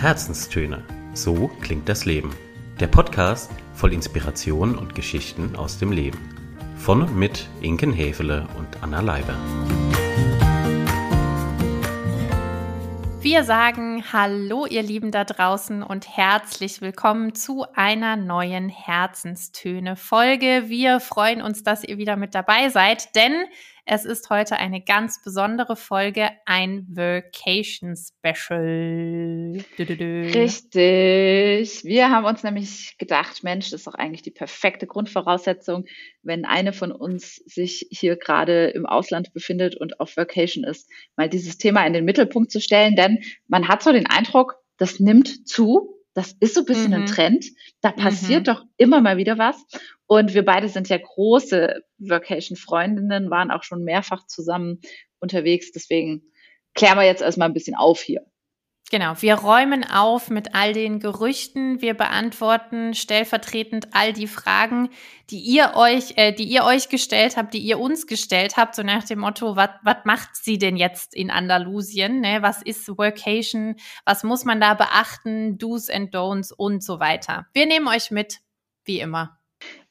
Herzenstöne. So klingt das Leben. Der Podcast voll Inspiration und Geschichten aus dem Leben. Von und mit Inken Hefele und Anna Leiber. Wir sagen Hallo, ihr Lieben da draußen und herzlich willkommen zu einer neuen Herzenstöne-Folge. Wir freuen uns, dass ihr wieder mit dabei seid, denn es ist heute eine ganz besondere Folge, ein Vacation Special. Richtig. Wir haben uns nämlich gedacht, Mensch, das ist doch eigentlich die perfekte Grundvoraussetzung, wenn eine von uns sich hier gerade im Ausland befindet und auf Vacation ist, mal dieses Thema in den Mittelpunkt zu stellen, denn man hat so den Eindruck, das nimmt zu das ist so ein bisschen mhm. ein Trend. Da passiert mhm. doch immer mal wieder was. Und wir beide sind ja große Vacation-Freundinnen, waren auch schon mehrfach zusammen unterwegs. Deswegen klären wir jetzt erstmal ein bisschen auf hier. Genau, wir räumen auf mit all den Gerüchten, wir beantworten stellvertretend all die Fragen, die ihr euch, äh, die ihr euch gestellt habt, die ihr uns gestellt habt, so nach dem Motto, was macht sie denn jetzt in Andalusien? Ne? Was ist Workation? Was muss man da beachten? Do's and Don'ts und so weiter. Wir nehmen euch mit, wie immer.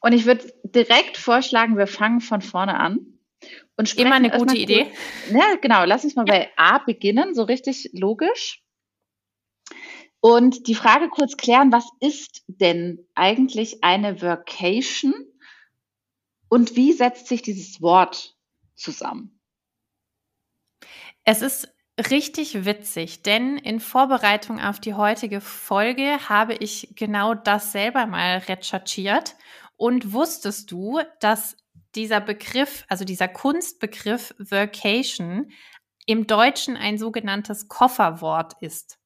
Und ich würde direkt vorschlagen, wir fangen von vorne an. Und Immer eine gute Idee. Ja, genau. Lass uns mal ja. bei A beginnen, so richtig logisch. Und die Frage kurz klären, was ist denn eigentlich eine Workation und wie setzt sich dieses Wort zusammen? Es ist richtig witzig, denn in Vorbereitung auf die heutige Folge habe ich genau das selber mal recherchiert. Und wusstest du, dass dieser Begriff, also dieser Kunstbegriff Workation im Deutschen ein sogenanntes Kofferwort ist?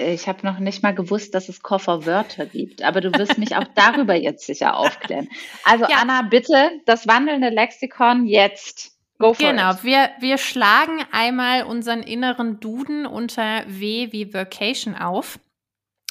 Ich habe noch nicht mal gewusst, dass es Kofferwörter gibt, aber du wirst mich auch darüber jetzt sicher aufklären. Also ja. Anna, bitte das wandelnde Lexikon jetzt. Go for genau, it. wir wir schlagen einmal unseren inneren Duden unter W wie Vacation auf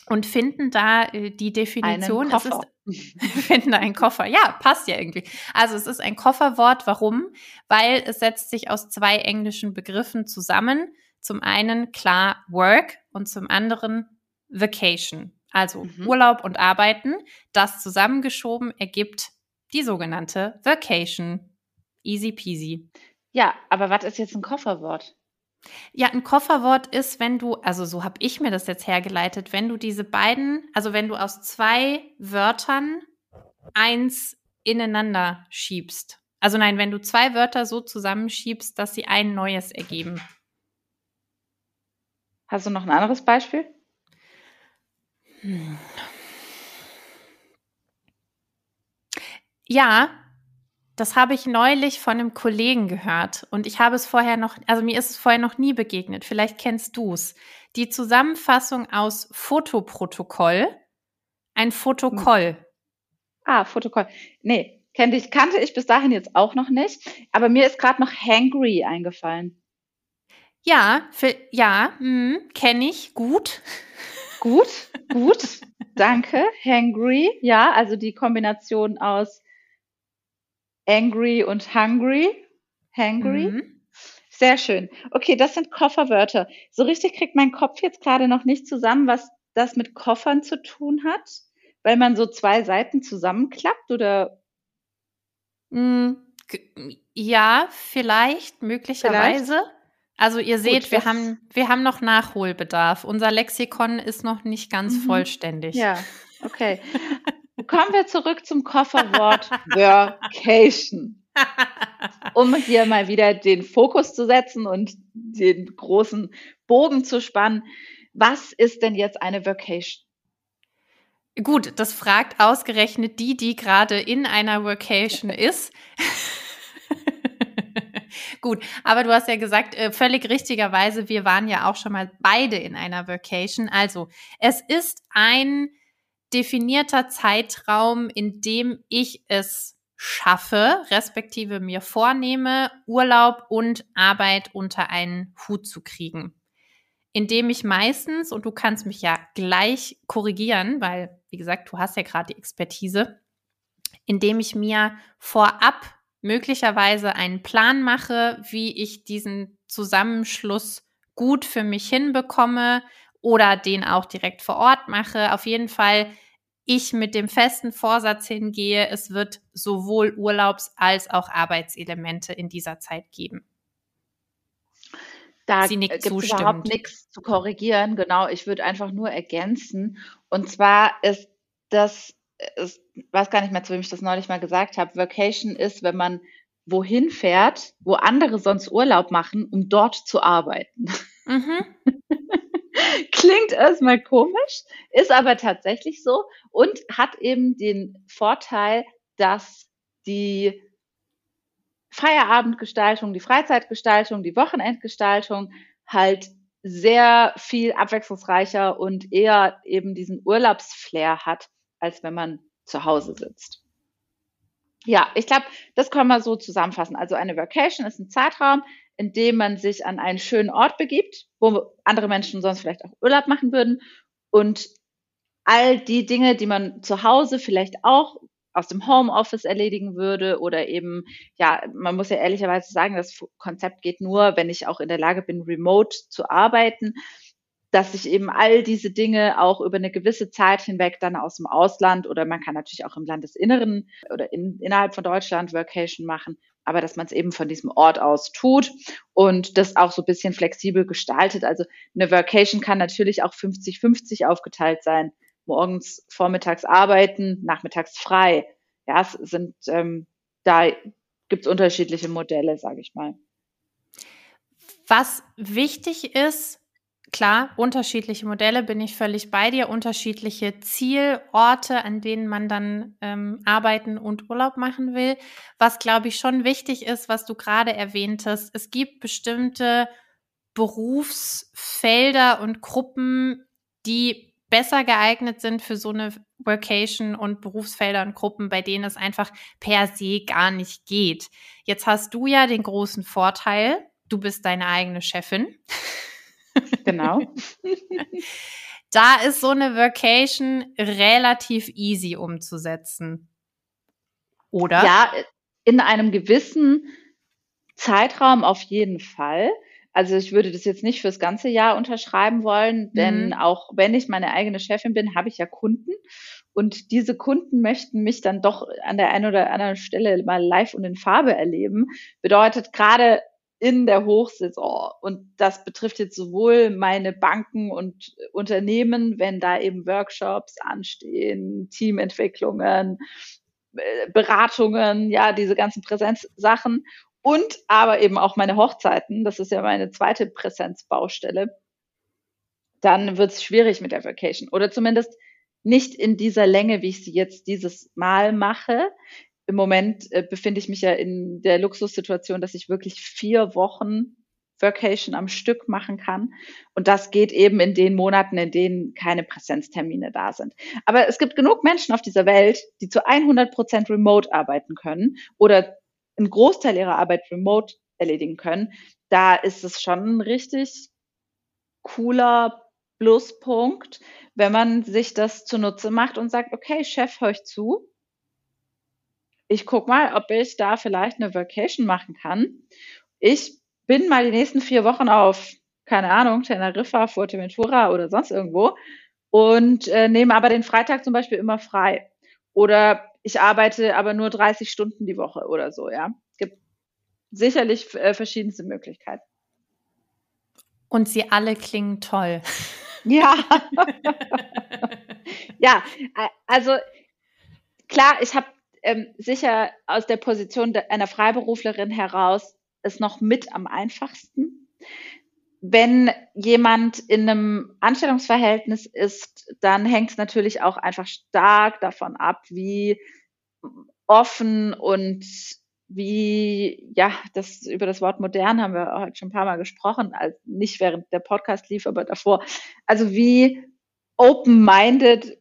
und finden da äh, die Definition. Einen Koffer. Ist, finden da einen Koffer. Ja, passt ja irgendwie. Also es ist ein Kofferwort. Warum? Weil es setzt sich aus zwei englischen Begriffen zusammen. Zum einen klar Work und zum anderen Vacation, also mhm. Urlaub und Arbeiten. Das zusammengeschoben ergibt die sogenannte Vacation. Easy peasy. Ja, aber was ist jetzt ein Kofferwort? Ja, ein Kofferwort ist, wenn du, also so habe ich mir das jetzt hergeleitet, wenn du diese beiden, also wenn du aus zwei Wörtern eins ineinander schiebst. Also nein, wenn du zwei Wörter so zusammenschiebst, dass sie ein neues ergeben. Hast du noch ein anderes Beispiel? Ja, das habe ich neulich von einem Kollegen gehört und ich habe es vorher noch, also mir ist es vorher noch nie begegnet. Vielleicht kennst du es. Die Zusammenfassung aus Fotoprotokoll, ein Fotokoll. Hm. Ah, Fotokoll. Nee, kannte ich, kannte ich bis dahin jetzt auch noch nicht, aber mir ist gerade noch Hangry eingefallen. Ja, für, ja, hm, kenne ich gut. Gut, gut, danke. Hangry, ja, also die Kombination aus angry und hungry. Hangry. Mhm. Sehr schön. Okay, das sind Kofferwörter. So richtig kriegt mein Kopf jetzt gerade noch nicht zusammen, was das mit Koffern zu tun hat, weil man so zwei Seiten zusammenklappt oder? Mm, ja, vielleicht, möglicherweise. Vielleicht? Also ihr seht, Gut, wir haben, wir haben noch Nachholbedarf. Unser Lexikon ist noch nicht ganz mhm. vollständig. Ja, okay. Kommen wir zurück zum Kofferwort Workation. Um hier mal wieder den Fokus zu setzen und den großen Bogen zu spannen. Was ist denn jetzt eine Workation? Gut, das fragt ausgerechnet die, die gerade in einer Workation ist. Gut, aber du hast ja gesagt, äh, völlig richtigerweise, wir waren ja auch schon mal beide in einer Vacation. Also, es ist ein definierter Zeitraum, in dem ich es schaffe, respektive mir vornehme, Urlaub und Arbeit unter einen Hut zu kriegen. Indem ich meistens, und du kannst mich ja gleich korrigieren, weil, wie gesagt, du hast ja gerade die Expertise, indem ich mir vorab möglicherweise einen Plan mache, wie ich diesen Zusammenschluss gut für mich hinbekomme oder den auch direkt vor Ort mache. Auf jeden Fall ich mit dem festen Vorsatz hingehe, es wird sowohl Urlaubs- als auch Arbeitselemente in dieser Zeit geben. Da gibt es überhaupt nichts zu korrigieren. Genau, ich würde einfach nur ergänzen. Und zwar ist das, ich weiß gar nicht mehr, zu wem ich das neulich mal gesagt habe, Vacation ist, wenn man wohin fährt, wo andere sonst Urlaub machen, um dort zu arbeiten. Mhm. Klingt erstmal komisch, ist aber tatsächlich so und hat eben den Vorteil, dass die Feierabendgestaltung, die Freizeitgestaltung, die Wochenendgestaltung halt sehr viel abwechslungsreicher und eher eben diesen Urlaubsflair hat, als wenn man zu Hause sitzt. Ja, ich glaube, das können wir so zusammenfassen. Also eine Vacation ist ein Zeitraum, in dem man sich an einen schönen Ort begibt, wo andere Menschen sonst vielleicht auch Urlaub machen würden und all die Dinge, die man zu Hause vielleicht auch aus dem Homeoffice erledigen würde oder eben, ja, man muss ja ehrlicherweise sagen, das Konzept geht nur, wenn ich auch in der Lage bin, remote zu arbeiten, dass ich eben all diese Dinge auch über eine gewisse Zeit hinweg dann aus dem Ausland oder man kann natürlich auch im Landesinneren oder in, innerhalb von Deutschland Workation machen, aber dass man es eben von diesem Ort aus tut und das auch so ein bisschen flexibel gestaltet. Also eine Workation kann natürlich auch 50-50 aufgeteilt sein morgens, vormittags arbeiten, nachmittags frei. Ja, es sind, ähm, da gibt es unterschiedliche Modelle, sage ich mal. Was wichtig ist, klar, unterschiedliche Modelle, bin ich völlig bei dir, unterschiedliche Zielorte, an denen man dann ähm, arbeiten und Urlaub machen will. Was, glaube ich, schon wichtig ist, was du gerade erwähntest, es gibt bestimmte Berufsfelder und Gruppen, die besser geeignet sind für so eine Workation und Berufsfelder und Gruppen, bei denen es einfach per se gar nicht geht. Jetzt hast du ja den großen Vorteil, du bist deine eigene Chefin. Genau. da ist so eine Workation relativ easy umzusetzen. Oder? Ja, in einem gewissen Zeitraum auf jeden Fall. Also ich würde das jetzt nicht fürs ganze Jahr unterschreiben wollen, denn mhm. auch wenn ich meine eigene Chefin bin, habe ich ja Kunden. Und diese Kunden möchten mich dann doch an der einen oder anderen Stelle mal live und in Farbe erleben. Bedeutet gerade in der Hochsaison. Und das betrifft jetzt sowohl meine Banken und Unternehmen, wenn da eben Workshops anstehen, Teamentwicklungen, äh, Beratungen, ja, diese ganzen Präsenzsachen und aber eben auch meine Hochzeiten, das ist ja meine zweite Präsenzbaustelle, dann wird es schwierig mit der Vacation. Oder zumindest nicht in dieser Länge, wie ich sie jetzt dieses Mal mache. Im Moment äh, befinde ich mich ja in der Luxussituation, dass ich wirklich vier Wochen Vacation am Stück machen kann. Und das geht eben in den Monaten, in denen keine Präsenztermine da sind. Aber es gibt genug Menschen auf dieser Welt, die zu 100 Prozent remote arbeiten können oder einen Großteil ihrer Arbeit remote erledigen können, da ist es schon ein richtig cooler Pluspunkt, wenn man sich das zunutze macht und sagt, okay, Chef, hör ich zu. Ich guck mal, ob ich da vielleicht eine Vacation machen kann. Ich bin mal die nächsten vier Wochen auf, keine Ahnung, Teneriffa, Fuerteventura oder sonst irgendwo und äh, nehme aber den Freitag zum Beispiel immer frei. Oder ich arbeite aber nur 30 Stunden die Woche oder so, ja. Es gibt sicherlich äh, verschiedenste Möglichkeiten. Und sie alle klingen toll. Ja. ja, also klar, ich habe ähm, sicher aus der Position einer Freiberuflerin heraus es noch mit am einfachsten wenn jemand in einem Anstellungsverhältnis ist, dann hängt es natürlich auch einfach stark davon ab, wie offen und wie, ja, das über das Wort modern haben wir heute schon ein paar Mal gesprochen, also nicht während der Podcast lief, aber davor. Also wie open-minded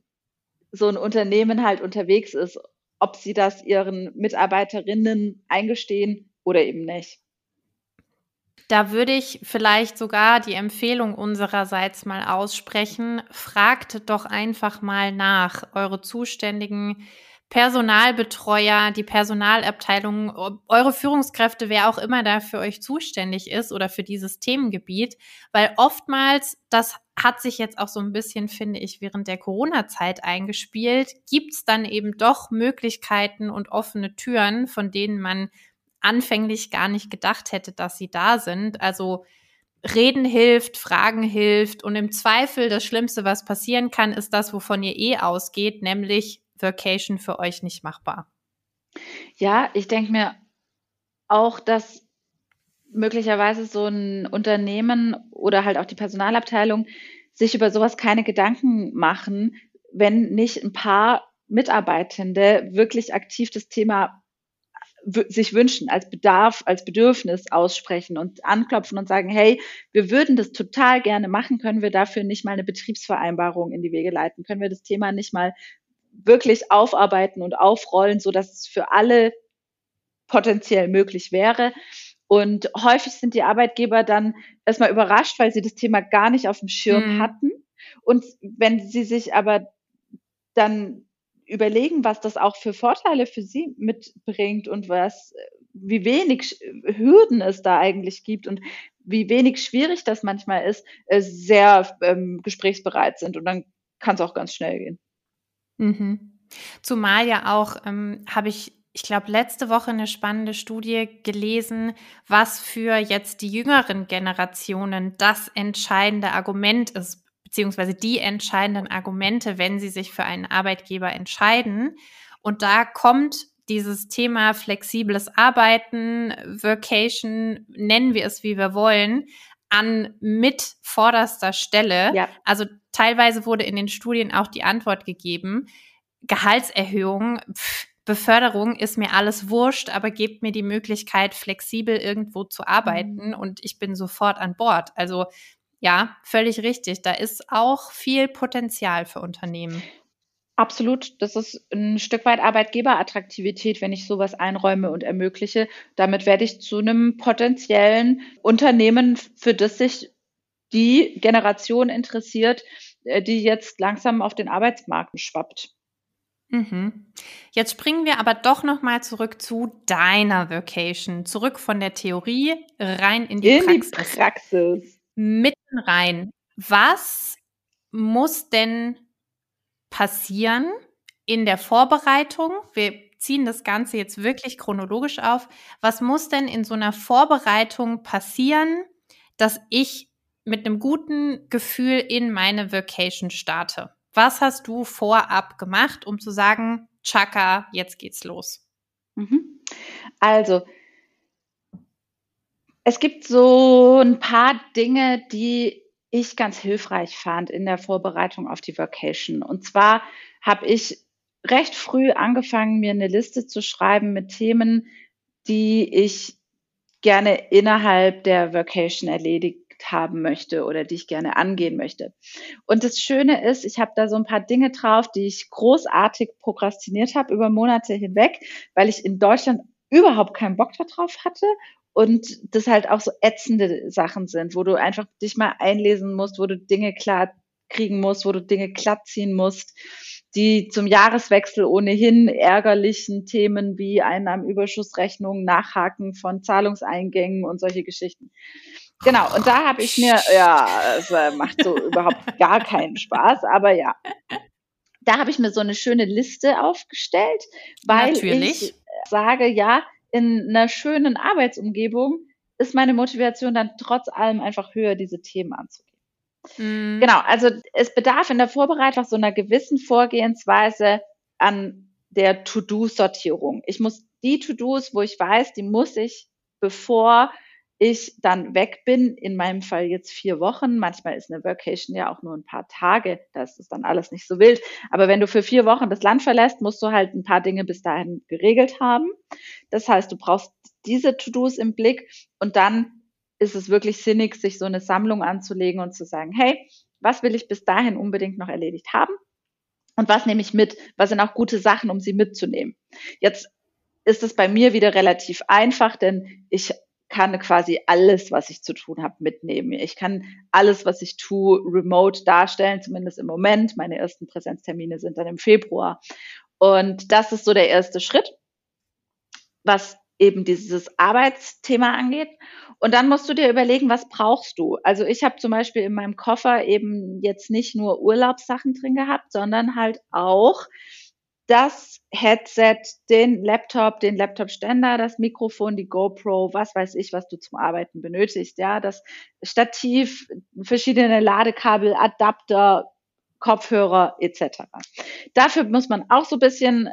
so ein Unternehmen halt unterwegs ist, ob sie das ihren Mitarbeiterinnen eingestehen oder eben nicht. Da würde ich vielleicht sogar die Empfehlung unsererseits mal aussprechen. Fragt doch einfach mal nach. Eure zuständigen Personalbetreuer, die Personalabteilung, eure Führungskräfte, wer auch immer da für euch zuständig ist oder für dieses Themengebiet, weil oftmals, das hat sich jetzt auch so ein bisschen, finde ich, während der Corona-Zeit eingespielt, gibt es dann eben doch Möglichkeiten und offene Türen, von denen man anfänglich gar nicht gedacht hätte, dass sie da sind. Also Reden hilft, Fragen hilft und im Zweifel das Schlimmste, was passieren kann, ist das, wovon ihr eh ausgeht, nämlich Vacation für euch nicht machbar? Ja, ich denke mir auch, dass möglicherweise so ein Unternehmen oder halt auch die Personalabteilung sich über sowas keine Gedanken machen, wenn nicht ein paar Mitarbeitende wirklich aktiv das Thema sich wünschen, als Bedarf, als Bedürfnis aussprechen und anklopfen und sagen, hey, wir würden das total gerne machen, können wir dafür nicht mal eine Betriebsvereinbarung in die Wege leiten, können wir das Thema nicht mal wirklich aufarbeiten und aufrollen, so dass es für alle potenziell möglich wäre. Und häufig sind die Arbeitgeber dann erstmal überrascht, weil sie das Thema gar nicht auf dem Schirm mhm. hatten. Und wenn sie sich aber dann überlegen, was das auch für Vorteile für sie mitbringt und was, wie wenig Hürden es da eigentlich gibt und wie wenig schwierig das manchmal ist, äh, sehr ähm, gesprächsbereit sind. Und dann kann es auch ganz schnell gehen. Mhm. Zumal ja auch, ähm, habe ich, ich glaube, letzte Woche eine spannende Studie gelesen, was für jetzt die jüngeren Generationen das entscheidende Argument ist, beziehungsweise die entscheidenden Argumente, wenn sie sich für einen Arbeitgeber entscheiden. Und da kommt dieses Thema flexibles Arbeiten, Vacation, nennen wir es wie wir wollen, an mit vorderster Stelle. Ja. Also teilweise wurde in den Studien auch die Antwort gegeben, Gehaltserhöhung, pff, Beförderung ist mir alles wurscht, aber gebt mir die Möglichkeit, flexibel irgendwo zu arbeiten mhm. und ich bin sofort an Bord. Also ja, völlig richtig. Da ist auch viel Potenzial für Unternehmen. Absolut. Das ist ein Stück weit Arbeitgeberattraktivität, wenn ich sowas einräume und ermögliche. Damit werde ich zu einem potenziellen Unternehmen, für das sich die Generation interessiert, die jetzt langsam auf den Arbeitsmarkt schwappt. Mhm. Jetzt springen wir aber doch noch mal zurück zu deiner Vacation, zurück von der Theorie rein in die in Praxis. Die Praxis. Mitten rein. Was muss denn passieren in der Vorbereitung? Wir ziehen das Ganze jetzt wirklich chronologisch auf. Was muss denn in so einer Vorbereitung passieren, dass ich mit einem guten Gefühl in meine Vacation starte? Was hast du vorab gemacht, um zu sagen, Chaka, jetzt geht's los? Mhm. Also, es gibt so ein paar Dinge, die ich ganz hilfreich fand in der Vorbereitung auf die Vacation. Und zwar habe ich recht früh angefangen, mir eine Liste zu schreiben mit Themen, die ich gerne innerhalb der Vacation erledigt haben möchte oder die ich gerne angehen möchte. Und das Schöne ist, ich habe da so ein paar Dinge drauf, die ich großartig prokrastiniert habe über Monate hinweg, weil ich in Deutschland überhaupt keinen Bock darauf hatte und das halt auch so ätzende Sachen sind, wo du einfach dich mal einlesen musst, wo du Dinge klar kriegen musst, wo du Dinge glatt ziehen musst, die zum Jahreswechsel ohnehin ärgerlichen Themen wie Einnahmenüberschussrechnungen, Nachhaken von Zahlungseingängen und solche Geschichten. Genau, und da habe ich mir, ja, es äh, macht so überhaupt gar keinen Spaß, aber ja. Da habe ich mir so eine schöne Liste aufgestellt, weil Natürlich. ich sage, ja, in einer schönen Arbeitsumgebung ist meine Motivation dann trotz allem einfach höher, diese Themen anzugehen. Mhm. Genau, also es bedarf in der Vorbereitung so einer gewissen Vorgehensweise an der To-Do-Sortierung. Ich muss die To-Dos, wo ich weiß, die muss ich, bevor ich dann weg bin, in meinem Fall jetzt vier Wochen, manchmal ist eine Vacation ja auch nur ein paar Tage, das ist dann alles nicht so wild, aber wenn du für vier Wochen das Land verlässt, musst du halt ein paar Dinge bis dahin geregelt haben. Das heißt, du brauchst diese To-Dos im Blick und dann ist es wirklich sinnig, sich so eine Sammlung anzulegen und zu sagen, hey, was will ich bis dahin unbedingt noch erledigt haben? Und was nehme ich mit? Was sind auch gute Sachen, um sie mitzunehmen? Jetzt ist es bei mir wieder relativ einfach, denn ich kann quasi alles, was ich zu tun habe, mitnehmen. Ich kann alles, was ich tue, remote darstellen, zumindest im Moment. Meine ersten Präsenztermine sind dann im Februar. Und das ist so der erste Schritt, was eben dieses Arbeitsthema angeht. Und dann musst du dir überlegen, was brauchst du? Also ich habe zum Beispiel in meinem Koffer eben jetzt nicht nur Urlaubssachen drin gehabt, sondern halt auch das Headset, den Laptop, den Laptop-Ständer, das Mikrofon, die GoPro, was weiß ich, was du zum Arbeiten benötigst, ja, das Stativ, verschiedene Ladekabel, Adapter, Kopfhörer etc. Dafür muss man auch so ein bisschen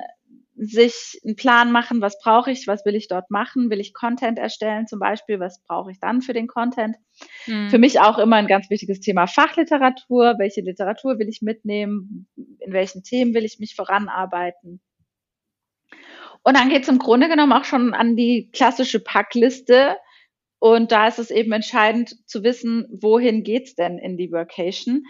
sich einen Plan machen, was brauche ich, was will ich dort machen, will ich Content erstellen zum Beispiel, was brauche ich dann für den Content. Mhm. Für mich auch immer ein ganz wichtiges Thema Fachliteratur, welche Literatur will ich mitnehmen, in welchen Themen will ich mich voranarbeiten. Und dann geht es im Grunde genommen auch schon an die klassische Packliste. Und da ist es eben entscheidend zu wissen, wohin geht's denn in die Workation?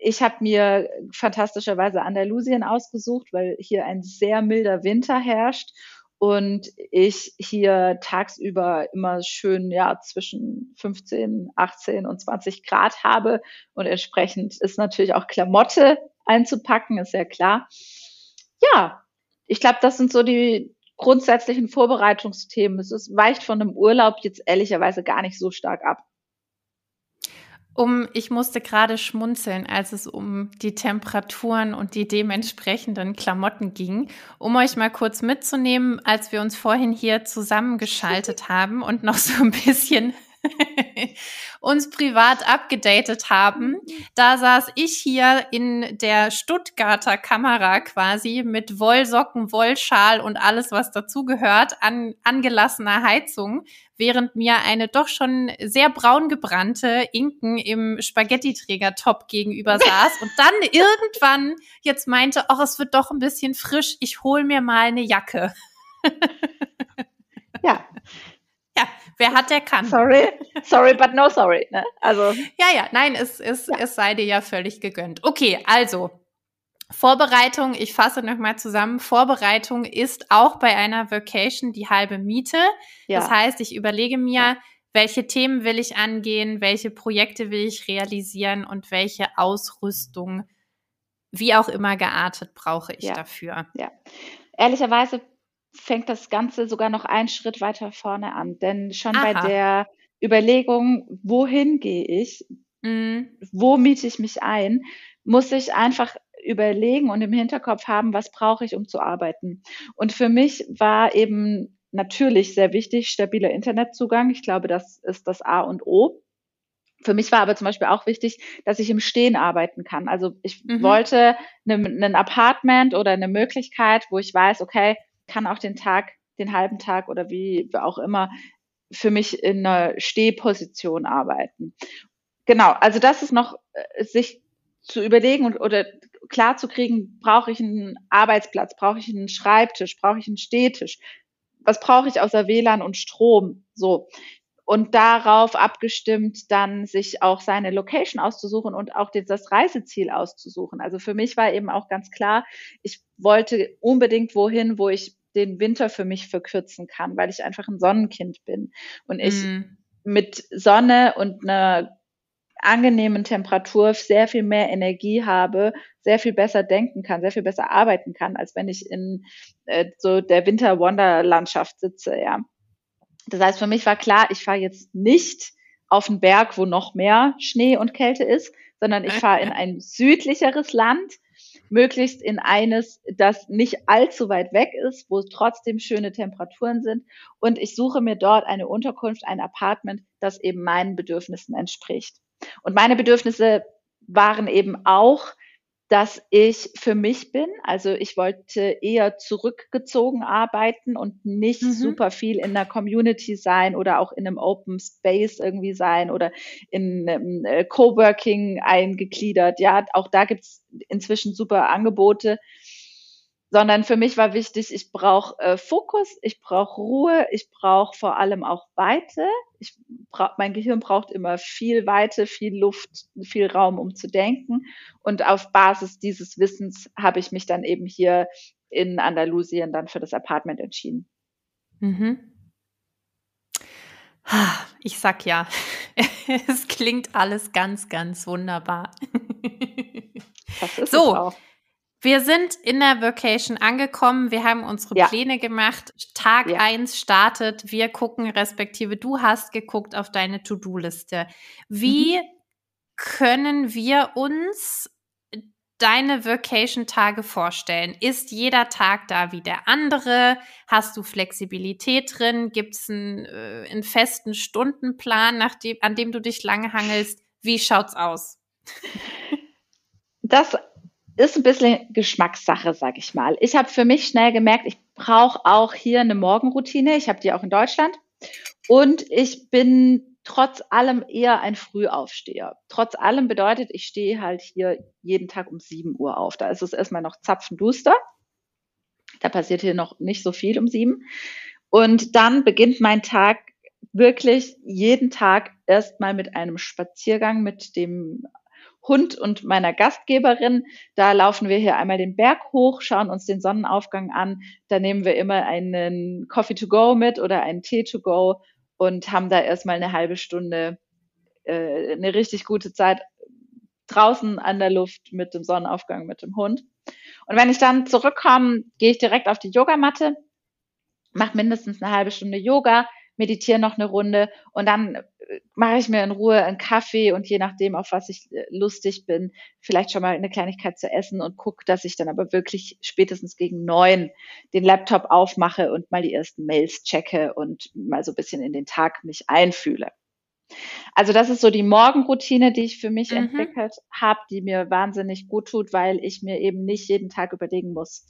Ich habe mir fantastischerweise Andalusien ausgesucht, weil hier ein sehr milder Winter herrscht und ich hier tagsüber immer schön ja zwischen 15, 18 und 20 Grad habe und entsprechend ist natürlich auch Klamotte einzupacken, ist ja klar. Ja, ich glaube, das sind so die grundsätzlichen Vorbereitungsthemen. Es ist, weicht von einem Urlaub jetzt ehrlicherweise gar nicht so stark ab um, ich musste gerade schmunzeln, als es um die Temperaturen und die dementsprechenden Klamotten ging, um euch mal kurz mitzunehmen, als wir uns vorhin hier zusammengeschaltet haben und noch so ein bisschen uns privat abgedatet haben. Da saß ich hier in der Stuttgarter Kamera quasi mit Wollsocken, Wollschal und alles, was dazugehört, an angelassener Heizung, während mir eine doch schon sehr braun gebrannte Inken im Spaghetti-Träger-Top gegenüber saß und dann irgendwann jetzt meinte, ach, es wird doch ein bisschen frisch, ich hol mir mal eine Jacke. ja, wer hat, der kann. Sorry, sorry, but no sorry. Ne? Also. Ja, ja, nein, es, es, ja. es sei dir ja völlig gegönnt. Okay, also. Vorbereitung, ich fasse nochmal zusammen. Vorbereitung ist auch bei einer Vacation die halbe Miete. Ja. Das heißt, ich überlege mir, ja. welche Themen will ich angehen, welche Projekte will ich realisieren und welche Ausrüstung, wie auch immer geartet, brauche ich ja. dafür. Ja. Ehrlicherweise fängt das Ganze sogar noch einen Schritt weiter vorne an. Denn schon Aha. bei der Überlegung, wohin gehe ich, mhm. wo miete ich mich ein, muss ich einfach überlegen und im Hinterkopf haben, was brauche ich, um zu arbeiten. Und für mich war eben natürlich sehr wichtig stabiler Internetzugang. Ich glaube, das ist das A und O. Für mich war aber zum Beispiel auch wichtig, dass ich im Stehen arbeiten kann. Also ich mhm. wollte ein Apartment oder eine Möglichkeit, wo ich weiß, okay, kann auch den Tag, den halben Tag oder wie auch immer für mich in einer Stehposition arbeiten. Genau, also das ist noch äh, sich zu überlegen und oder klar zu kriegen, brauche ich einen Arbeitsplatz, brauche ich einen Schreibtisch, brauche ich einen Stehtisch, was brauche ich außer WLAN und Strom, so. Und darauf abgestimmt dann sich auch seine Location auszusuchen und auch das Reiseziel auszusuchen. Also für mich war eben auch ganz klar, ich wollte unbedingt wohin, wo ich den Winter für mich verkürzen kann, weil ich einfach ein Sonnenkind bin und ich mm. mit Sonne und einer angenehmen Temperatur sehr viel mehr Energie habe, sehr viel besser denken kann, sehr viel besser arbeiten kann, als wenn ich in äh, so der Winter-Wonder-Landschaft sitze, ja. Das heißt, für mich war klar, ich fahre jetzt nicht auf einen Berg, wo noch mehr Schnee und Kälte ist, sondern ich fahre in ein südlicheres Land, möglichst in eines, das nicht allzu weit weg ist, wo trotzdem schöne Temperaturen sind. Und ich suche mir dort eine Unterkunft, ein Apartment, das eben meinen Bedürfnissen entspricht. Und meine Bedürfnisse waren eben auch, dass ich für mich bin. Also ich wollte eher zurückgezogen arbeiten und nicht mhm. super viel in der Community sein oder auch in einem Open Space irgendwie sein oder in einem äh, Coworking eingegliedert. Ja, auch da gibt's inzwischen super Angebote sondern für mich war wichtig, ich brauche äh, Fokus, ich brauche Ruhe, ich brauche vor allem auch Weite. Ich brauch, mein Gehirn braucht immer viel Weite, viel Luft, viel Raum, um zu denken. Und auf Basis dieses Wissens habe ich mich dann eben hier in Andalusien dann für das Apartment entschieden. Mhm. Ich sag ja, es klingt alles ganz, ganz wunderbar. Das ist so. Auch. Wir sind in der Vacation angekommen. Wir haben unsere ja. Pläne gemacht. Tag ja. eins startet. Wir gucken, respektive du hast geguckt auf deine To-Do-Liste. Wie mhm. können wir uns deine Vacation-Tage vorstellen? Ist jeder Tag da wie der andere? Hast du Flexibilität drin? Gibt es einen, äh, einen, festen Stundenplan, nach dem, an dem du dich lange hangelst? Wie schaut's aus? Das ist ein bisschen Geschmackssache, sag ich mal. Ich habe für mich schnell gemerkt, ich brauche auch hier eine Morgenroutine. Ich habe die auch in Deutschland. Und ich bin trotz allem eher ein Frühaufsteher. Trotz allem bedeutet, ich stehe halt hier jeden Tag um 7 Uhr auf. Da ist es erstmal noch zapfenduster. Da passiert hier noch nicht so viel um sieben. Und dann beginnt mein Tag wirklich jeden Tag erstmal mit einem Spaziergang mit dem Hund und meiner Gastgeberin. Da laufen wir hier einmal den Berg hoch, schauen uns den Sonnenaufgang an. Da nehmen wir immer einen Coffee to go mit oder einen Tee to go und haben da erstmal eine halbe Stunde äh, eine richtig gute Zeit draußen an der Luft mit dem Sonnenaufgang mit dem Hund. Und wenn ich dann zurückkomme, gehe ich direkt auf die Yogamatte, mache mindestens eine halbe Stunde Yoga, meditiere noch eine Runde und dann mache ich mir in Ruhe einen Kaffee und je nachdem, auf was ich äh, lustig bin, vielleicht schon mal eine Kleinigkeit zu essen und gucke, dass ich dann aber wirklich spätestens gegen neun den Laptop aufmache und mal die ersten Mails checke und mal so ein bisschen in den Tag mich einfühle. Also das ist so die Morgenroutine, die ich für mich mhm. entwickelt habe, die mir wahnsinnig gut tut, weil ich mir eben nicht jeden Tag überlegen muss,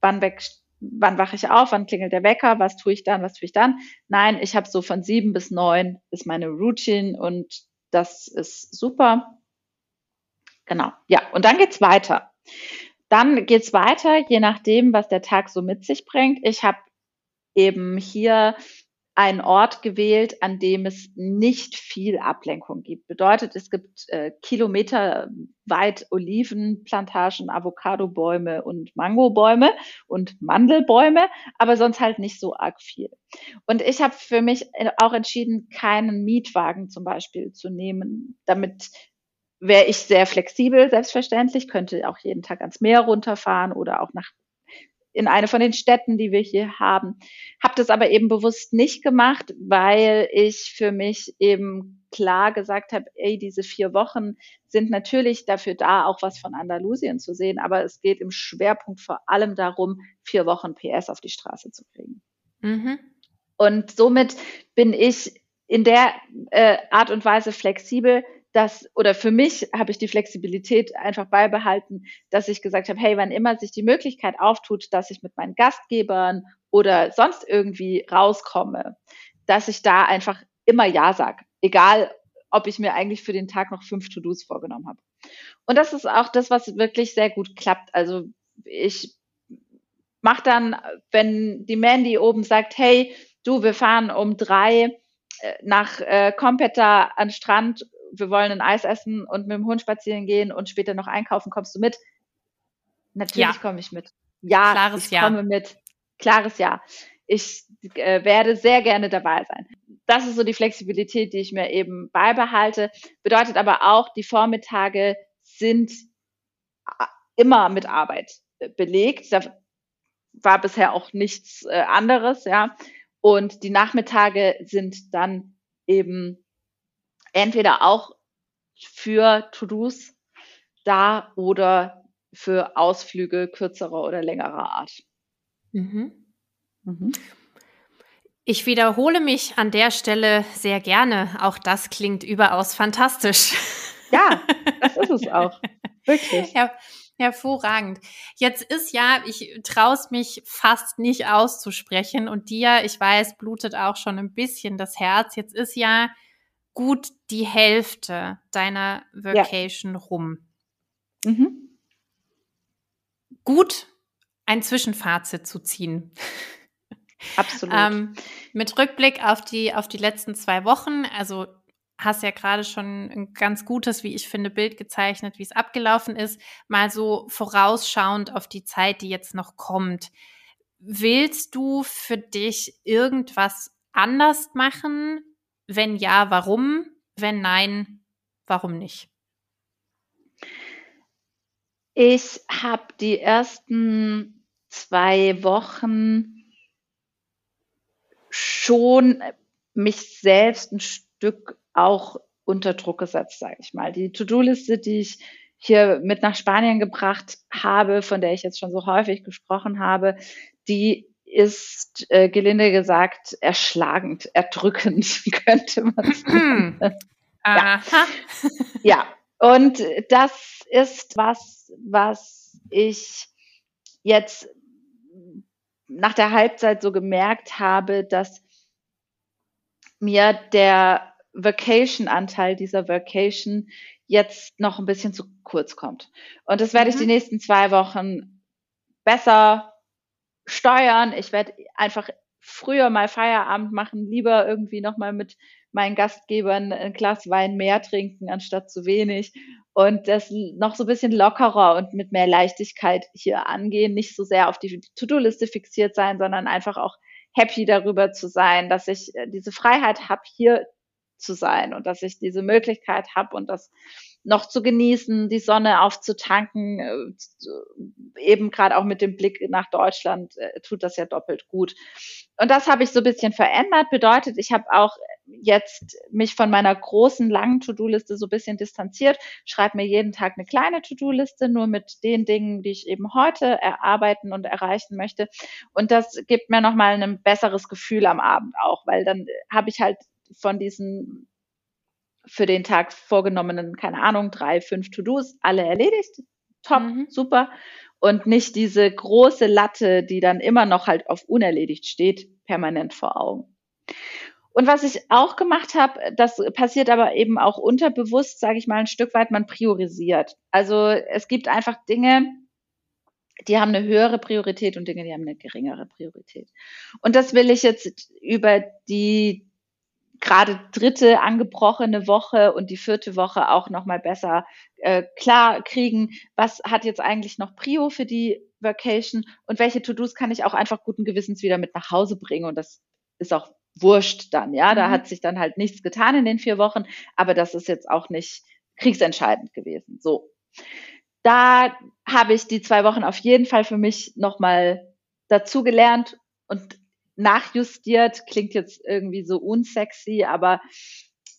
wann weg wann wache ich auf, wann klingelt der Wecker, was tue ich dann, was tue ich dann. Nein, ich habe so von sieben bis neun ist meine Routine und das ist super. Genau, ja, und dann geht's weiter. Dann geht's weiter, je nachdem, was der Tag so mit sich bringt. Ich habe eben hier einen Ort gewählt, an dem es nicht viel Ablenkung gibt. Bedeutet, es gibt äh, kilometerweit Olivenplantagen, Avocadobäume und Mangobäume und Mandelbäume, aber sonst halt nicht so arg viel. Und ich habe für mich äh, auch entschieden, keinen Mietwagen zum Beispiel zu nehmen, damit wäre ich sehr flexibel, selbstverständlich, könnte auch jeden Tag ans Meer runterfahren oder auch nach in eine von den Städten, die wir hier haben. Habe das aber eben bewusst nicht gemacht, weil ich für mich eben klar gesagt habe, ey, diese vier Wochen sind natürlich dafür da, auch was von Andalusien zu sehen, aber es geht im Schwerpunkt vor allem darum, vier Wochen PS auf die Straße zu kriegen. Mhm. Und somit bin ich in der äh, Art und Weise flexibel, dass, oder für mich habe ich die Flexibilität einfach beibehalten, dass ich gesagt habe, hey, wann immer sich die Möglichkeit auftut, dass ich mit meinen Gastgebern oder sonst irgendwie rauskomme, dass ich da einfach immer Ja sage. Egal, ob ich mir eigentlich für den Tag noch fünf To-Dos vorgenommen habe. Und das ist auch das, was wirklich sehr gut klappt. Also ich mache dann, wenn die Mandy oben sagt, hey, du, wir fahren um drei äh, nach äh, Competa an Strand wir wollen ein Eis essen und mit dem Hund spazieren gehen und später noch einkaufen, kommst du mit? Natürlich ja. komme ich mit. Ja, Klares ich ja. komme mit. Klares Ja. Ich äh, werde sehr gerne dabei sein. Das ist so die Flexibilität, die ich mir eben beibehalte. Bedeutet aber auch, die Vormittage sind äh, immer mit Arbeit äh, belegt. Da war bisher auch nichts äh, anderes, ja. Und die Nachmittage sind dann eben entweder auch für To-Dos da oder für Ausflüge kürzerer oder längerer Art. Mhm. Mhm. Ich wiederhole mich an der Stelle sehr gerne. Auch das klingt überaus fantastisch. Ja, das ist es auch. Wirklich. Ja, hervorragend. Jetzt ist ja, ich traue es mich fast nicht auszusprechen und dir, ich weiß, blutet auch schon ein bisschen das Herz. Jetzt ist ja gut die Hälfte deiner Vacation ja. rum. Mhm. Gut, ein Zwischenfazit zu ziehen. Absolut. ähm, mit Rückblick auf die, auf die letzten zwei Wochen, also hast ja gerade schon ein ganz gutes, wie ich finde, Bild gezeichnet, wie es abgelaufen ist, mal so vorausschauend auf die Zeit, die jetzt noch kommt. Willst du für dich irgendwas anders machen? Wenn ja, warum? Wenn nein, warum nicht? Ich habe die ersten zwei Wochen schon mich selbst ein Stück auch unter Druck gesetzt, sage ich mal. Die To-Do-Liste, die ich hier mit nach Spanien gebracht habe, von der ich jetzt schon so häufig gesprochen habe, die ist äh, gelinde gesagt erschlagend, erdrückend, könnte man sagen. Hm. ja. ja, und das ist was, was ich jetzt nach der Halbzeit so gemerkt habe, dass mir der Vacation-Anteil dieser Vacation jetzt noch ein bisschen zu kurz kommt. Und das werde ich die mhm. nächsten zwei Wochen besser steuern. Ich werde einfach früher mal Feierabend machen, lieber irgendwie nochmal mit meinen Gastgebern ein Glas Wein mehr trinken, anstatt zu wenig. Und das noch so ein bisschen lockerer und mit mehr Leichtigkeit hier angehen, nicht so sehr auf die To-Do-Liste fixiert sein, sondern einfach auch happy darüber zu sein, dass ich äh, diese Freiheit habe, hier zu sein und dass ich diese Möglichkeit habe und das noch zu genießen, die Sonne aufzutanken, äh, eben gerade auch mit dem Blick nach Deutschland äh, tut das ja doppelt gut. Und das habe ich so ein bisschen verändert. Bedeutet, ich habe auch jetzt mich von meiner großen langen To-Do-Liste so ein bisschen distanziert, schreibe mir jeden Tag eine kleine To-Do-Liste, nur mit den Dingen, die ich eben heute erarbeiten und erreichen möchte. Und das gibt mir nochmal ein besseres Gefühl am Abend auch, weil dann habe ich halt von diesen für den Tag vorgenommenen, keine Ahnung, drei, fünf To-Dos, alle erledigt. Top, mhm. super. Und nicht diese große Latte, die dann immer noch halt auf unerledigt steht, permanent vor Augen. Und was ich auch gemacht habe, das passiert aber eben auch unterbewusst, sage ich mal, ein Stück weit, man priorisiert. Also es gibt einfach Dinge, die haben eine höhere Priorität und Dinge, die haben eine geringere Priorität. Und das will ich jetzt über die gerade dritte angebrochene Woche und die vierte Woche auch noch mal besser äh, klar kriegen, was hat jetzt eigentlich noch Prio für die Vacation? Und welche To-Dos kann ich auch einfach guten Gewissens wieder mit nach Hause bringen? Und das ist auch wurscht dann, ja, da mhm. hat sich dann halt nichts getan in den vier Wochen, aber das ist jetzt auch nicht kriegsentscheidend gewesen. So, da habe ich die zwei Wochen auf jeden Fall für mich noch mal dazu gelernt und nachjustiert, klingt jetzt irgendwie so unsexy, aber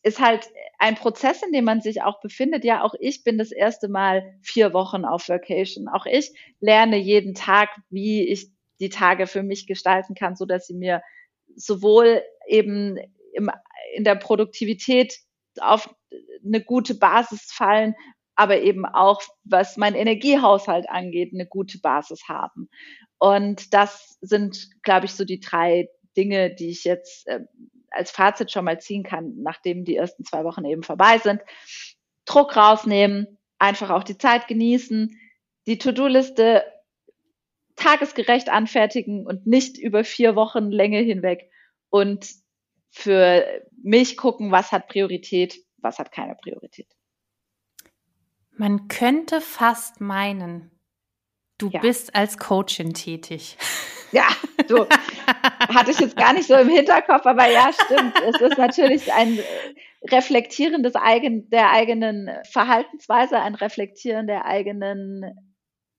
ist halt ein Prozess, in dem man sich auch befindet. Ja, auch ich bin das erste Mal vier Wochen auf Vacation. Auch ich lerne jeden Tag, wie ich die Tage für mich gestalten kann, so dass sie mir sowohl eben im, in der Produktivität auf eine gute Basis fallen, aber eben auch, was mein Energiehaushalt angeht, eine gute Basis haben. Und das sind, glaube ich, so die drei Dinge, die ich jetzt äh, als Fazit schon mal ziehen kann, nachdem die ersten zwei Wochen eben vorbei sind. Druck rausnehmen, einfach auch die Zeit genießen, die To-Do-Liste tagesgerecht anfertigen und nicht über vier Wochen Länge hinweg und für mich gucken, was hat Priorität, was hat keine Priorität. Man könnte fast meinen, Du ja. bist als Coachin tätig. Ja, du hatte ich jetzt gar nicht so im Hinterkopf, aber ja, stimmt. Es ist natürlich ein Reflektieren des eigen, der eigenen Verhaltensweise, ein Reflektieren der eigenen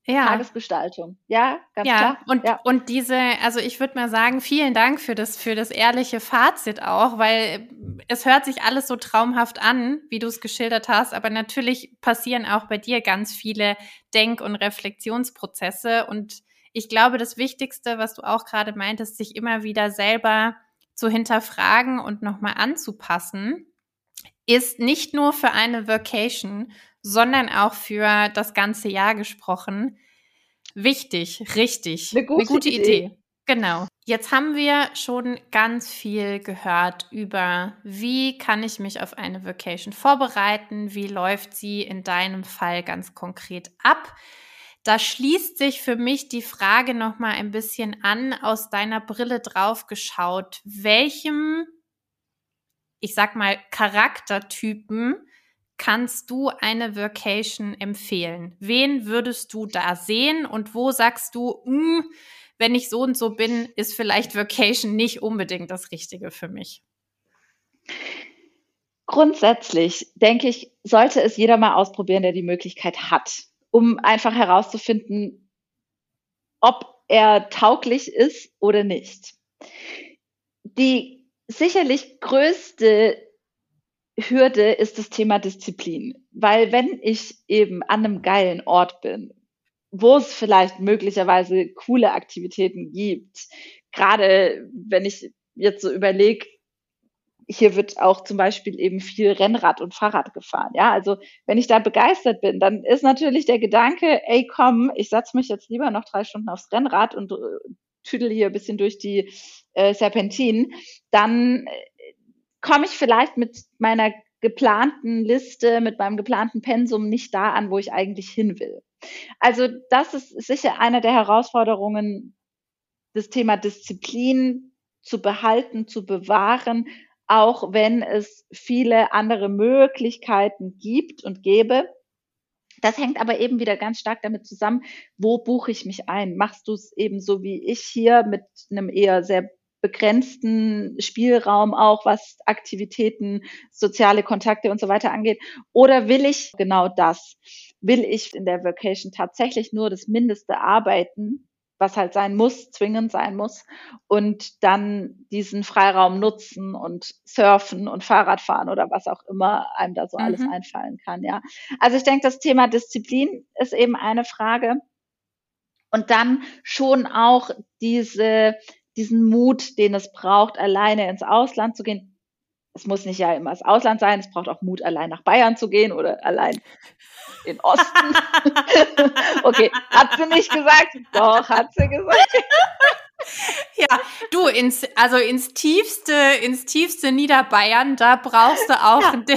ja. Tagesgestaltung. Ja, ganz ja, klar. Und, ja. und diese, also ich würde mal sagen, vielen Dank für das, für das ehrliche Fazit auch, weil es hört sich alles so traumhaft an, wie du es geschildert hast, aber natürlich passieren auch bei dir ganz viele Denk- und Reflexionsprozesse und ich glaube, das Wichtigste, was du auch gerade meintest, sich immer wieder selber zu hinterfragen und nochmal anzupassen, ist nicht nur für eine Vacation, sondern auch für das ganze Jahr gesprochen. Wichtig, richtig. Eine gute, Eine gute Idee. Idee. Genau. Jetzt haben wir schon ganz viel gehört über, wie kann ich mich auf eine Vacation vorbereiten, wie läuft sie in deinem Fall ganz konkret ab. Da schließt sich für mich die Frage noch mal ein bisschen an, aus deiner Brille drauf geschaut, welchem, ich sag mal, Charaktertypen kannst du eine Vacation empfehlen? Wen würdest du da sehen und wo sagst du, mh, hm, wenn ich so und so bin, ist vielleicht Vacation nicht unbedingt das Richtige für mich? Grundsätzlich denke ich, sollte es jeder mal ausprobieren, der die Möglichkeit hat. um einfach herauszufinden, ob er tauglich ist oder nicht. Die sicherlich größte Hürde ist das Thema Disziplin, weil wenn ich eben an einem geilen Ort bin, wo es vielleicht möglicherweise coole Aktivitäten gibt, gerade wenn ich jetzt so überlege, hier wird auch zum Beispiel eben viel Rennrad und Fahrrad gefahren. Ja, also wenn ich da begeistert bin, dann ist natürlich der Gedanke, ey komm, ich setze mich jetzt lieber noch drei Stunden aufs Rennrad und äh, tüdel hier ein bisschen durch die äh, Serpentinen, dann äh, komme ich vielleicht mit meiner geplanten Liste, mit meinem geplanten Pensum nicht da an, wo ich eigentlich hin will. Also das ist sicher eine der Herausforderungen, das Thema Disziplin zu behalten, zu bewahren, auch wenn es viele andere Möglichkeiten gibt und gäbe. Das hängt aber eben wieder ganz stark damit zusammen, wo buche ich mich ein? Machst du es eben so wie ich hier mit einem eher sehr begrenzten Spielraum auch, was Aktivitäten, soziale Kontakte und so weiter angeht? Oder will ich genau das? Will ich in der Vacation tatsächlich nur das Mindeste arbeiten was halt sein muss, zwingend sein muss, und dann diesen Freiraum nutzen und surfen und Fahrrad fahren oder was auch immer einem da so mhm. alles einfallen kann, ja. Also ich denke, das Thema Disziplin ist eben eine Frage. Und dann schon auch diese, diesen Mut, den es braucht, alleine ins Ausland zu gehen. Es muss nicht ja immer das Ausland sein, es braucht auch Mut, allein nach Bayern zu gehen oder allein in Osten. okay, hat sie nicht gesagt? Doch, hat sie gesagt. Ja, du ins also ins tiefste ins tiefste Niederbayern, da brauchst du auch ja,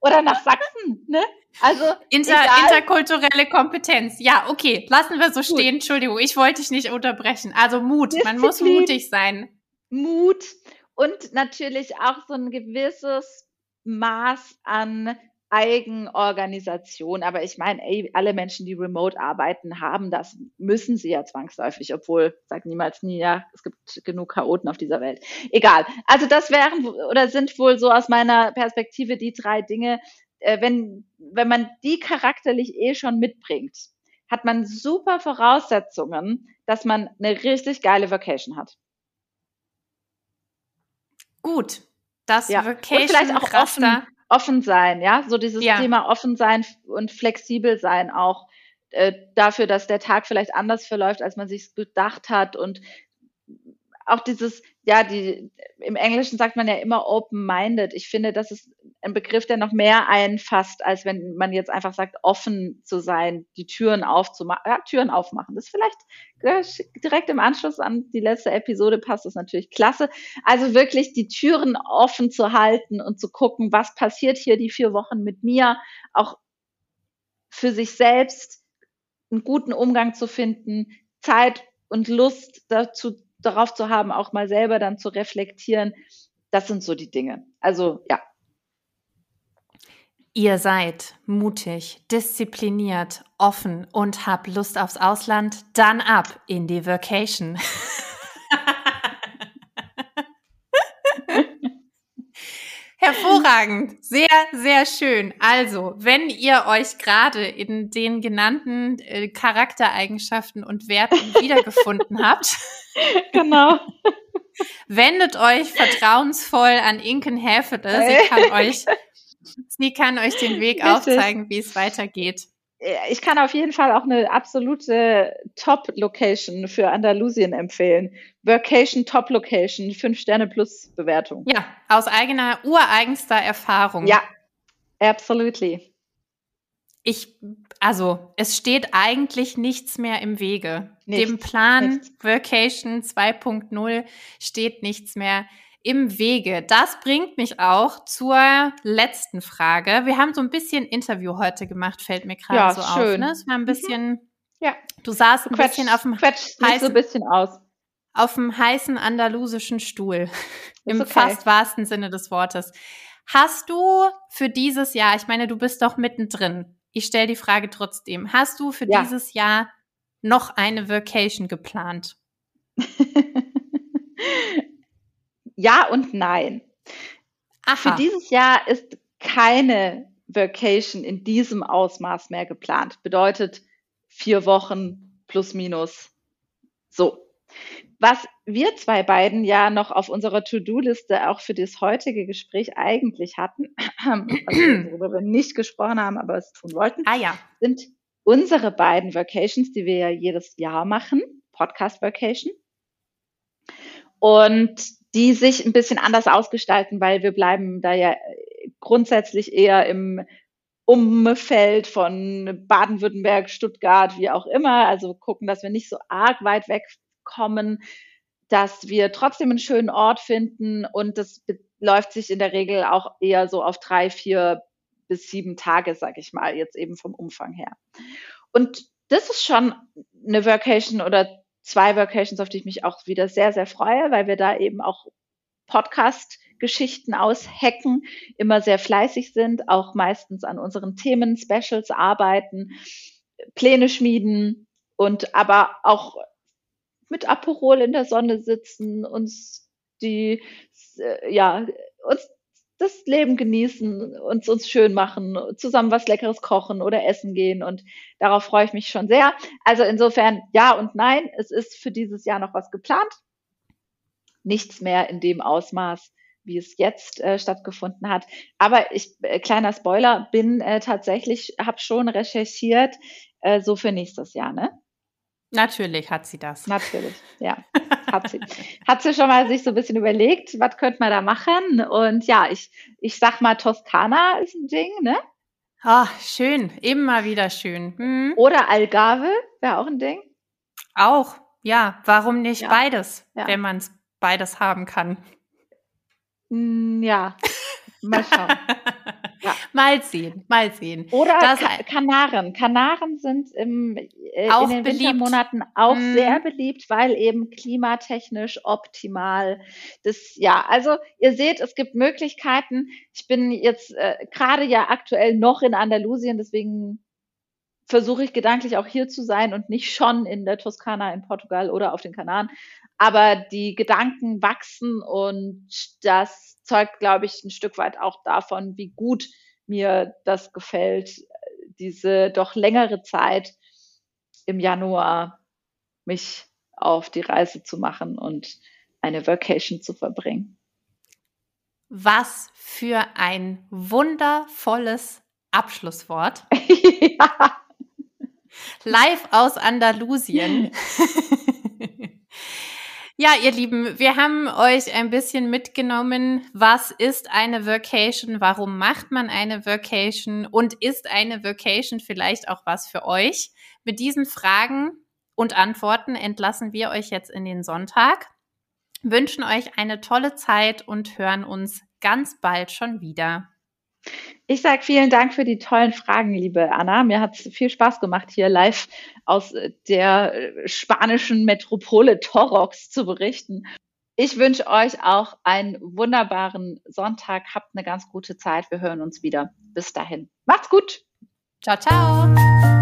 oder nach Sachsen, ne? Also Inter, interkulturelle Kompetenz. Ja, okay, lassen wir so stehen. Entschuldigung, ich wollte dich nicht unterbrechen. Also Mut, Disziplin, man muss mutig sein. Mut und natürlich auch so ein gewisses Maß an Eigenorganisation. Aber ich meine, ey, alle Menschen, die remote arbeiten, haben das, müssen sie ja zwangsläufig, obwohl, sag niemals nie, ja, es gibt genug Chaoten auf dieser Welt. Egal. Also das wären oder sind wohl so aus meiner Perspektive die drei Dinge, äh, wenn, wenn man die charakterlich eh schon mitbringt, hat man super Voraussetzungen, dass man eine richtig geile Vacation hat. Gut. Das ja. Vacation Und vielleicht auch offen, offen sein, ja, so dieses ja. Thema offen sein und flexibel sein auch äh, dafür, dass der Tag vielleicht anders verläuft, als man sich gedacht hat und auch dieses, ja, die, im Englischen sagt man ja immer open-minded. Ich finde, das ist ein Begriff, der noch mehr einfasst, als wenn man jetzt einfach sagt, offen zu sein, die Türen aufzumachen, ja, Türen aufmachen. Das ist vielleicht direkt im Anschluss an die letzte Episode passt das natürlich klasse. Also wirklich die Türen offen zu halten und zu gucken, was passiert hier die vier Wochen mit mir, auch für sich selbst einen guten Umgang zu finden, Zeit und Lust dazu darauf zu haben, auch mal selber dann zu reflektieren. Das sind so die Dinge. Also ja. Ihr seid mutig, diszipliniert, offen und habt Lust aufs Ausland, dann ab in die Vacation. Hervorragend, sehr, sehr schön. Also, wenn ihr euch gerade in den genannten äh, Charaktereigenschaften und Werten wiedergefunden habt, genau. wendet euch vertrauensvoll an Inken Häfele. Sie kann euch, sie kann euch den Weg aufzeigen, wie es weitergeht ich kann auf jeden Fall auch eine absolute Top-Location für Andalusien empfehlen. Workation Top Location, 5 Sterne plus Bewertung. Ja, aus eigener, ureigenster Erfahrung. Ja, absolutely. Ich, also, es steht eigentlich nichts mehr im Wege. Nichts, Dem Plan nichts. Workation 2.0 steht nichts mehr im Wege. Das bringt mich auch zur letzten Frage. Wir haben so ein bisschen Interview heute gemacht, fällt mir gerade ja, so schön. auf. Ne? Es war ein mhm. bisschen, mhm. ja. du saßt ein Quetsch, bisschen auf dem heißen, so ein bisschen aus. Auf dem heißen andalusischen Stuhl. Im okay. fast wahrsten Sinne des Wortes. Hast du für dieses Jahr, ich meine, du bist doch mittendrin. Ich stelle die Frage trotzdem. Hast du für ja. dieses Jahr noch eine Vacation geplant? ja und nein. Aha. Für dieses Jahr ist keine Vacation in diesem Ausmaß mehr geplant. Bedeutet vier Wochen plus minus. So. Was wir zwei beiden ja noch auf unserer To-Do-Liste auch für das heutige Gespräch eigentlich hatten, also worüber wir nicht gesprochen haben, aber es tun wollten, ah, ja. sind unsere beiden Vacations, die wir ja jedes Jahr machen, Podcast Vacation. Und die sich ein bisschen anders ausgestalten, weil wir bleiben da ja grundsätzlich eher im Umfeld von Baden-Württemberg, Stuttgart, wie auch immer. Also gucken, dass wir nicht so arg weit wegkommen, dass wir trotzdem einen schönen Ort finden und das läuft sich in der Regel auch eher so auf drei, vier bis sieben Tage, sag ich mal, jetzt eben vom Umfang her. Und das ist schon eine Vacation oder zwei Vacations, auf die ich mich auch wieder sehr, sehr freue, weil wir da eben auch Podcast-Geschichten aushacken, immer sehr fleißig sind, auch meistens an unseren Themen, Specials arbeiten, Pläne schmieden und aber auch mit Aperol in der Sonne sitzen, uns die, äh, ja, uns das Leben genießen, uns uns schön machen, zusammen was Leckeres kochen oder essen gehen und darauf freue ich mich schon sehr. Also insofern ja und nein, es ist für dieses Jahr noch was geplant. Nichts mehr in dem Ausmaß, wie es jetzt äh, stattgefunden hat. Aber ich, äh, kleiner Spoiler, bin äh, tatsächlich, habe schon recherchiert, äh, so für nächstes Jahr, ne? Natürlich hat sie das. Natürlich, ja. Hat sie. Hat sie schon mal sich so ein bisschen überlegt, was könnte man da machen? Und ja, ich, ich sag mal, Toskana ist ein Ding, ne? Ah, schön. Immer wieder schön. Hm. Oder Algarve wäre auch ein Ding. Auch, ja. Warum nicht ja. beides, ja. wenn man es beides haben kann? Hm, ja, mal schauen. Ja. Mal sehen, mal sehen. Oder das, Ka Kanaren. Kanaren sind im, äh, in den beliebt. Wintermonaten auch mm. sehr beliebt, weil eben klimatechnisch optimal. Das, ja, also ihr seht, es gibt Möglichkeiten. Ich bin jetzt äh, gerade ja aktuell noch in Andalusien, deswegen versuche ich gedanklich auch hier zu sein und nicht schon in der Toskana in Portugal oder auf den Kanaren. Aber die Gedanken wachsen und das zeugt, glaube ich, ein Stück weit auch davon, wie gut mir das gefällt, diese doch längere Zeit im Januar mich auf die Reise zu machen und eine Vacation zu verbringen. Was für ein wundervolles Abschlusswort. ja. Live aus Andalusien. Ja, ihr Lieben, wir haben euch ein bisschen mitgenommen, was ist eine Vacation, warum macht man eine Vacation und ist eine Vacation vielleicht auch was für euch? Mit diesen Fragen und Antworten entlassen wir euch jetzt in den Sonntag, wünschen euch eine tolle Zeit und hören uns ganz bald schon wieder. Ich sage vielen Dank für die tollen Fragen, liebe Anna. Mir hat es viel Spaß gemacht, hier live aus der spanischen Metropole Torox zu berichten. Ich wünsche euch auch einen wunderbaren Sonntag. Habt eine ganz gute Zeit. Wir hören uns wieder. Bis dahin. Macht's gut. Ciao, ciao.